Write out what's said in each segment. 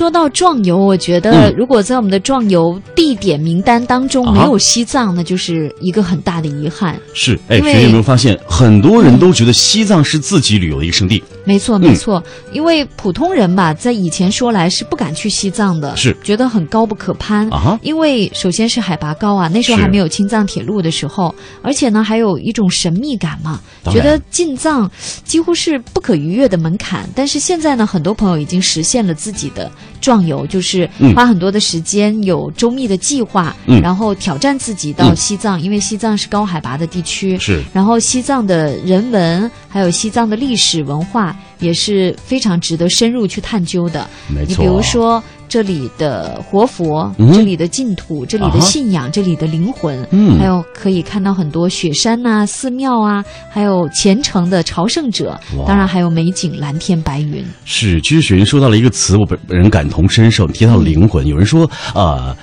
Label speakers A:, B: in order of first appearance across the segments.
A: 说到壮游，我觉得如果在我们的壮游地点名单当中没有西藏，那就是一个很大的遗憾。
B: 是，哎，学员有没有发现，很多人都觉得西藏是自己旅游的一个圣地？
A: 没错，没错，因为普通人吧，在以前说来是不敢去西藏的，
B: 是
A: 觉得很高不可攀
B: 啊。
A: 因为首先是海拔高啊，那时候还没有青藏铁路的时候，而且呢，还有一种神秘感嘛，觉得进藏几乎是不可逾越的门槛。但是现在呢，很多朋友已经实现了自己的壮游，就是花很多的时间，有周密的计划，然后挑战自己到西藏，因为西藏是高海拔的地区，
B: 是。
A: 然后西藏的人文，还有西藏的历史文化，也是非常值得深入去探究的。
B: 没错。
A: 你比如说这里的活佛，这里的净土，这里的信仰，这里的灵魂，
B: 嗯，
A: 还有可以看到很多雪山呐、寺庙啊，还有虔诚的朝圣者，当然还有美景、蓝天白云。
B: 是，其实雪云说到了一个词，我本人感同身受。你提到了灵魂，有人说啊。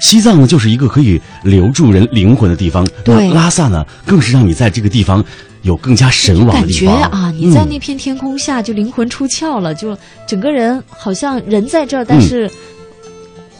B: 西藏呢，就是一个可以留住人灵魂的地方。
A: 对，
B: 拉萨呢，更是让你在这个地方有更加神往的地
A: 方。感觉啊，你在那片天空下就灵魂出窍了，就整个人好像人在这儿，但是。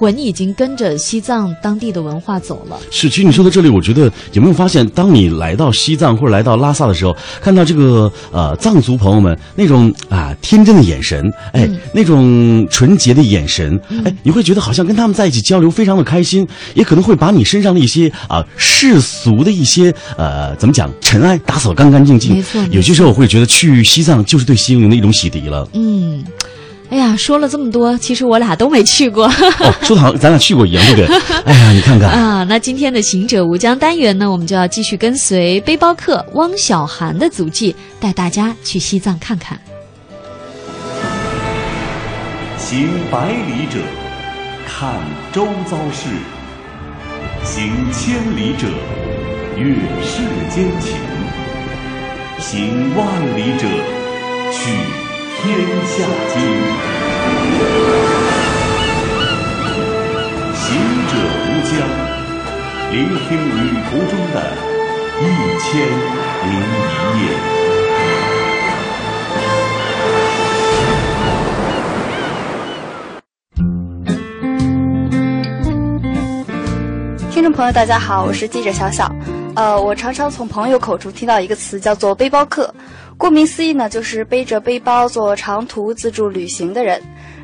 A: 魂已经跟着西藏当地的文化走了。
B: 是，其实你说到这里，我觉得有没有发现，当你来到西藏或者来到拉萨的时候，看到这个呃藏族朋友们那种啊天真的眼神，哎，那种纯洁的眼神，哎，你会觉得好像跟他们在一起交流非常的开心，也可能会把你身上的一些啊世俗的一些呃怎么讲尘埃打扫干干净净。
A: 没错，
B: 有些时候我会觉得去西藏就是对心灵的一种洗涤了。
A: 嗯。哎呀，说了这么多，其实我俩都没去过。
B: 哦，说的好像咱俩去过一样，对不对？哎呀，你看看
A: 啊，那今天的行者无疆单元呢，我们就要继续跟随背包客汪小涵的足迹，带大家去西藏看看。
C: 行百里者，看周遭事；行千里者，阅世间情；行万里者，去。天下经，行者无疆，聆听旅途中的一千零一夜。
D: 听众朋友，大家好，我是记者小小。呃，我常常从朋友口中听到一个词，叫做“背包客”。顾名思义呢，就是背着背包做长途自助旅行的人。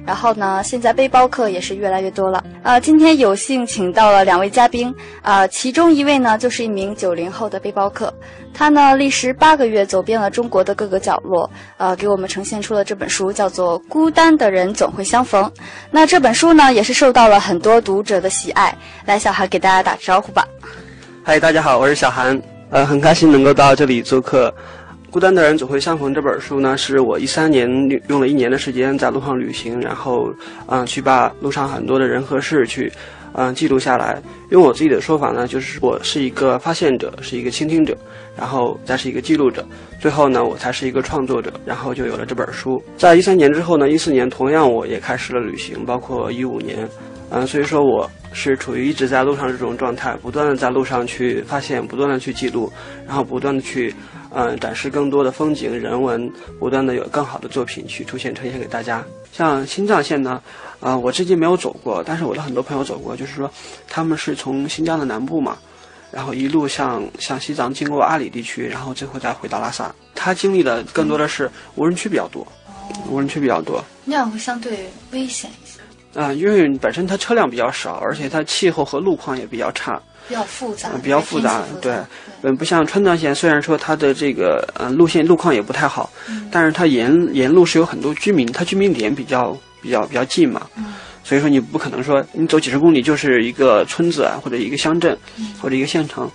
D: 然后呢，现在背包客也是越来越多了。呃，今天有幸请到了两位嘉宾，啊，其中一位呢就是一名九零后的背包客，他呢历时八个月走遍了中国的各个角落，呃，给我们呈现出了这本书，叫做《孤单的人总会相逢》。那这本书呢，也是受到了很多读者的喜爱。来，小韩给大家打个招呼吧。
E: 嗨，大家好，我是小韩，呃，很开心能够到这里做客。孤单的人总会相逢。这本书呢，是我一三年用了一年的时间在路上旅行，然后，嗯，去把路上很多的人和事去，嗯，记录下来。用我自己的说法呢，就是我是一个发现者，是一个倾听者，然后再是一个记录者，最后呢，我才是一个创作者，然后就有了这本书。在一三年之后呢，一四年同样我也开始了旅行，包括一五年，嗯，所以说我是处于一直在路上这种状态，不断的在路上去发现，不断的去记录，然后不断的去。嗯，展示更多的风景人文，不断的有更好的作品去出现呈现给大家。像新藏线呢，啊，我至今没有走过，但是我的很多朋友走过，就是说他们是从新疆的南部嘛，然后一路向向西藏，经过阿里地区，然后最后再回到拉萨。他经历的更多的是无人区比较多，无人区比较多，
D: 那样会相对危险一些。
E: 啊，因为本身它车辆比较少，而且它气候和路况也比较差。
D: 比较复杂，
E: 比较复杂，对，嗯，不像川藏线，虽然说它的这个呃路线路况也不太好，但是它沿沿路是有很多居民，它居民点比较比较比较近嘛，所以说你不可能说你走几十公里就是一个村子啊，或者一个乡镇，或者一个县城，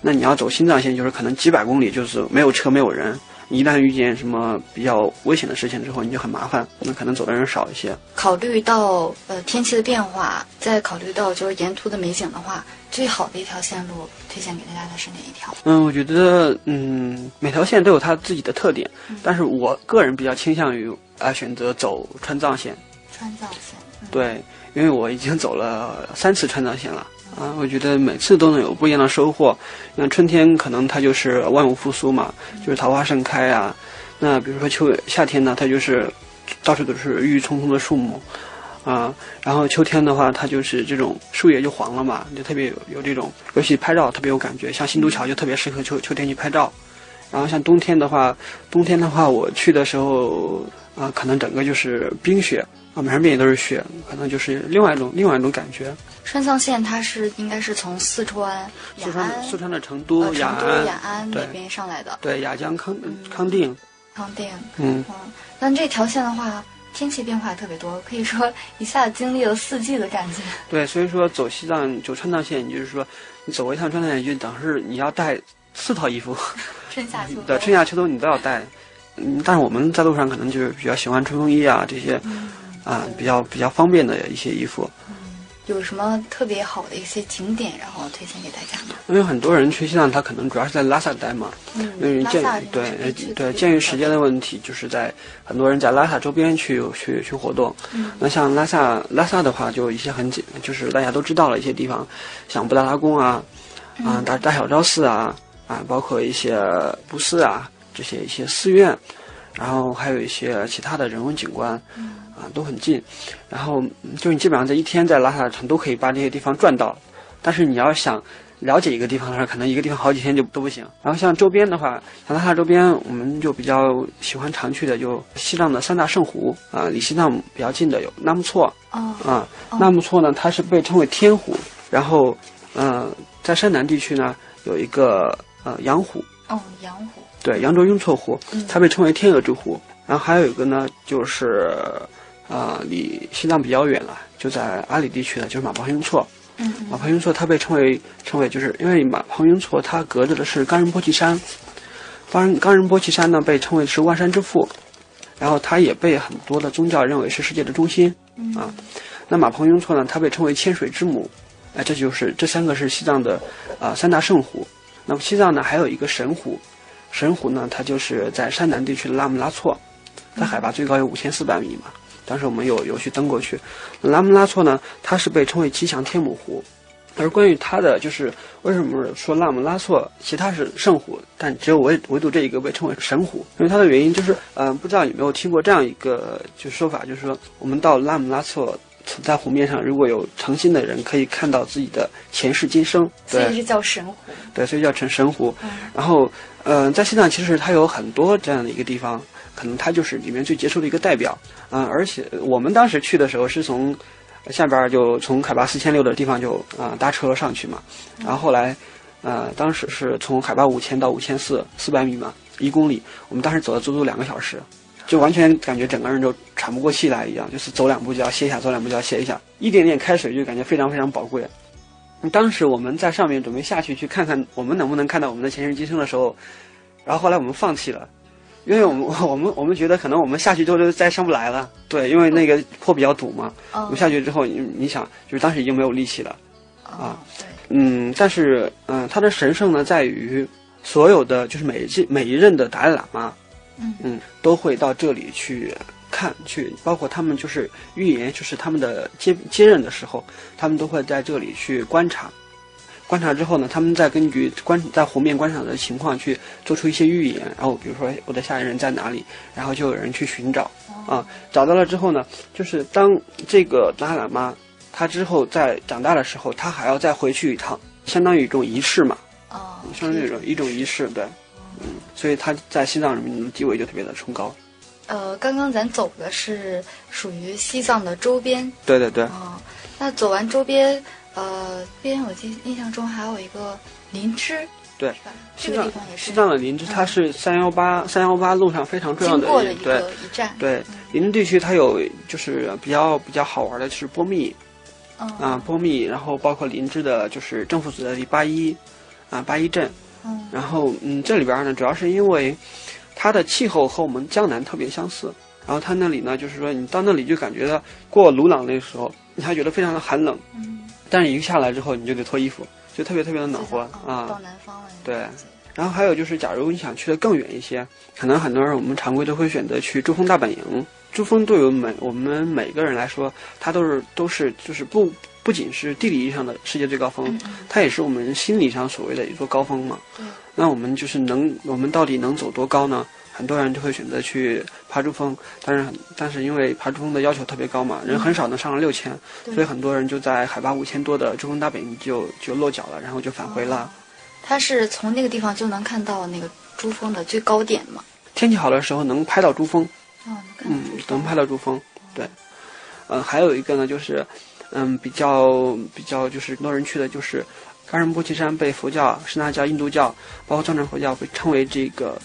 E: 那你要走新藏线，就是可能几百公里就是没有车没有人。一旦遇见什么比较危险的事情之后，你就很麻烦，那可能走的人少一些。
D: 考虑到呃天气的变化，再考虑到就是沿途的美景的话，最好的一条线路推荐给大家的是哪一条？
E: 嗯，我觉得嗯每条线都有它自己的特点，但是我个人比较倾向于啊选择走川藏线。
D: 川藏线。
E: 对，因为我已经走了三次川藏线了。啊，我觉得每次都能有不一样的收获。那春天可能它就是万物复苏嘛，就是桃花盛开啊。那比如说秋夏天呢，它就是到处都是郁郁葱葱的树木。啊，然后秋天的话，它就是这种树叶就黄了嘛，就特别有有这种，尤其拍照特别有感觉。像新都桥就特别适合秋秋天去拍照。然后像冬天的话，冬天的话我去的时候啊，可能整个就是冰雪啊，满山遍野都是雪，可能就是另外一种另外一种感觉。
D: 川藏线它是应该是从四川
E: 四川四川的成
D: 都、
E: 呃、雅
D: 安、雅安那边上来的。
E: 对，雅江康康定。
D: 康定。
E: 嗯
D: 嗯，但这条线的话。天气变化特别多，可以说一下子经历了四季的感觉。
E: 对，所以说走西藏走川藏线，就是说你走一趟川藏线，就等是你要带四套衣服，
D: 春夏秋冬。
E: 对，春夏秋冬你都要带。嗯，但是我们在路上可能就是比较喜欢冲锋衣啊这些，啊比较比较方便的一些衣服。
D: 有什么特别好的一些景点，然后推荐给大家吗？
E: 因为很多人去西藏，他可能主要是在拉萨待嘛。
D: 嗯，
E: 因为鉴对对鉴于时间的问题，就是在很多人在拉萨周边去去去活动。
D: 嗯，
E: 那像拉萨拉萨的话，就一些很简，就是大家都知道了一些地方，像布达拉宫啊，啊大大小昭寺啊，啊包括一些布寺啊这些一些寺院，然后还有一些其他的人文景观。
D: 嗯。
E: 啊，都很近，然后就你基本上在一天在拉萨城都可以把这些地方转到，但是你要想了解一个地方的话，可能一个地方好几天就都不行。然后像周边的话，像拉萨周边，我们就比较喜欢常去的，就西藏的三大圣湖啊，离西藏比较近的有纳木错啊，纳木错呢，它是被称为天湖，然后呃，在山南地区呢有一个呃羊湖
D: 哦，羊湖。
E: 对，羊卓雍措湖，它被称为天鹅之湖，然后还有一个呢就是。啊，离西藏比较远了，就在阿里地区的，就是马旁雍措。
D: 嗯，
E: 马旁雍措它被称为称为，就是因为马旁雍措它隔着的是冈仁波齐山，冈仁冈仁波齐山呢被称为是万山之父，然后它也被很多的宗教认为是世界的中心。啊，那马旁雍措呢，它被称为千水之母。哎，这就是这三个是西藏的啊三大圣湖。那么西藏呢还有一个神湖，神湖呢它就是在山南地区的拉姆拉措，它海拔最高有五千四百米嘛。当时我们有有去登过去，拉姆拉措呢，它是被称为吉祥天母湖，而关于它的就是为什么说拉姆拉措其他是圣湖，但只有唯唯独这一个被称为神湖，因为它的原因就是，嗯，不知道有没有听过这样一个就说法，就是说我们到拉姆拉措在湖面上，如果有诚心的人，可以看到自己的前世今生，
D: 所以是叫神湖，
E: 对，所以叫成神湖。然后，嗯，在西藏其实它有很多这样的一个地方。可能他就是里面最杰出的一个代表，嗯，而且我们当时去的时候是从下边就从海拔四千六的地方就啊搭车上去嘛，然后后来，呃，当时是从海拔五千到五千四四百米嘛，一公里，我们当时走了足足两个小时，就完全感觉整个人就喘不过气来一样，就是走两步就要歇一下，走两步就要歇一下，一点点开水就感觉非常非常宝贵。当时我们在上面准备下去去看看我们能不能看到我们的前世今生的时候，然后后来我们放弃了。因为我们我们我们觉得可能我们下去之后就再上不来了，对，因为那个坡比较陡嘛。我们下去之后，你你想，就是当时已经没有力气了，啊，嗯，但是嗯，它的神圣呢，在于所有的就是每一每一任的达赖喇嘛，嗯，都会到这里去看，去包括他们就是预言，就是他们的接接任的时候，他们都会在这里去观察。观察之后呢，他们再根据观在湖面观察的情况去做出一些预言，然后比如说我的下一任在哪里，然后就有人去寻找，啊，找到了之后呢，就是当这个达赖喇嘛他之后在长大的时候，他还要再回去一趟，相当于一种仪式嘛，
D: 哦，
E: 相当于一种一种仪式，对，嗯，所以他在西藏人民的地位就特别的崇高。
D: 呃，刚刚咱走的是属于西藏的周边，
E: 对对对，
D: 哦，那走完周边。呃，边我记印象中还有一个林芝，
E: 对，
D: 这个地方也是。
E: 西藏的林芝，它是三幺八三幺八路上非常重要的
D: 一个一站。
E: 对，林芝地区它有就是比较比较好玩的是波密，啊波密，然后包括林芝的就是政府所在地八一，啊八一镇，
D: 嗯，
E: 然后嗯这里边呢主要是因为它的气候和我们江南特别相似，然后它那里呢就是说你到那里就感觉到过鲁朗那时候你还觉得非常的寒冷，
D: 嗯。
E: 但是一下来之后，你就得脱衣服，就特别特别的暖和啊。
D: 到南方了。
E: 对，然后还有就是，假如你想去的更远一些，可能很多人我们常规都会选择去珠峰大本营。珠峰对于每我们每个人来说，它都是都是就是不不仅是地理意义上的世界最高峰，它也是我们心理上所谓的一座高峰嘛。那我们就是能，我们到底能走多高呢？很多人就会选择去爬珠峰，但是但是因为爬珠峰的要求特别高嘛，人很少能上了六千，所以很多人就在海拔五千多的珠峰大本营就就落脚了，然后就返回了。
D: 它是从那个地方就能看到那个珠峰的最高点吗？
E: 天气好的时候能拍到珠峰，
D: 哦，
E: 嗯，能拍到珠峰，对。嗯，还有一个呢，就是嗯，比较比较就是很多人去的就是冈仁波齐山，被佛教、什那教、印度教，包括藏传佛教被称为这个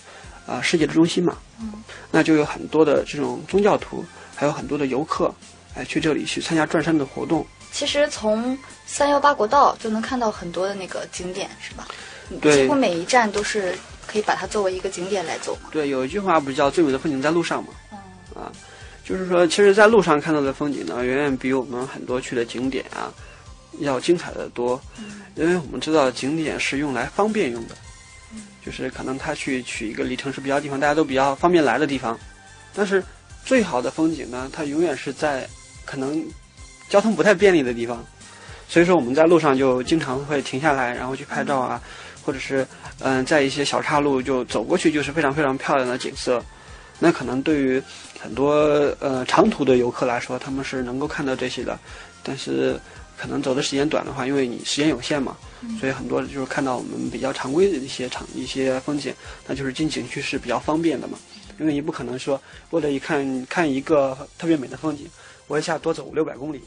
E: 啊世界的中心嘛。
D: 嗯。
E: 那就有很多的这种宗教徒，还有很多的游客，哎，去这里去参加转山的活动。
D: 其实从三幺八国道就能看到很多的那个景点，是吧？
E: 对
D: 几乎每一站都是可以把它作为一个景点来走嘛。
E: 对，有一句话不是叫“最美的风景在路上”嘛？
D: 嗯。
E: 啊，就是说，其实，在路上看到的风景呢，远远比我们很多去的景点啊，要精彩的多。
D: 嗯。
E: 因为我们知道，景点是用来方便用的。就是可能他去取一个离城市比较地方，大家都比较方便来的地方。但是，最好的风景呢，它永远是在可能交通不太便利的地方。所以说，我们在路上就经常会停下来，然后去拍照啊，或者是嗯，在一些小岔路就走过去，就是非常非常漂亮的景色。那可能对于很多呃长途的游客来说，他们是能够看到这些的，但是可能走的时间短的话，因为你时间有限嘛，所以很多就是看到我们比较常规的一些场一些风景，那就是进景区是比较方便的嘛，因为你不可能说为了一看看一个特别美的风景，我一下多走五六百公里。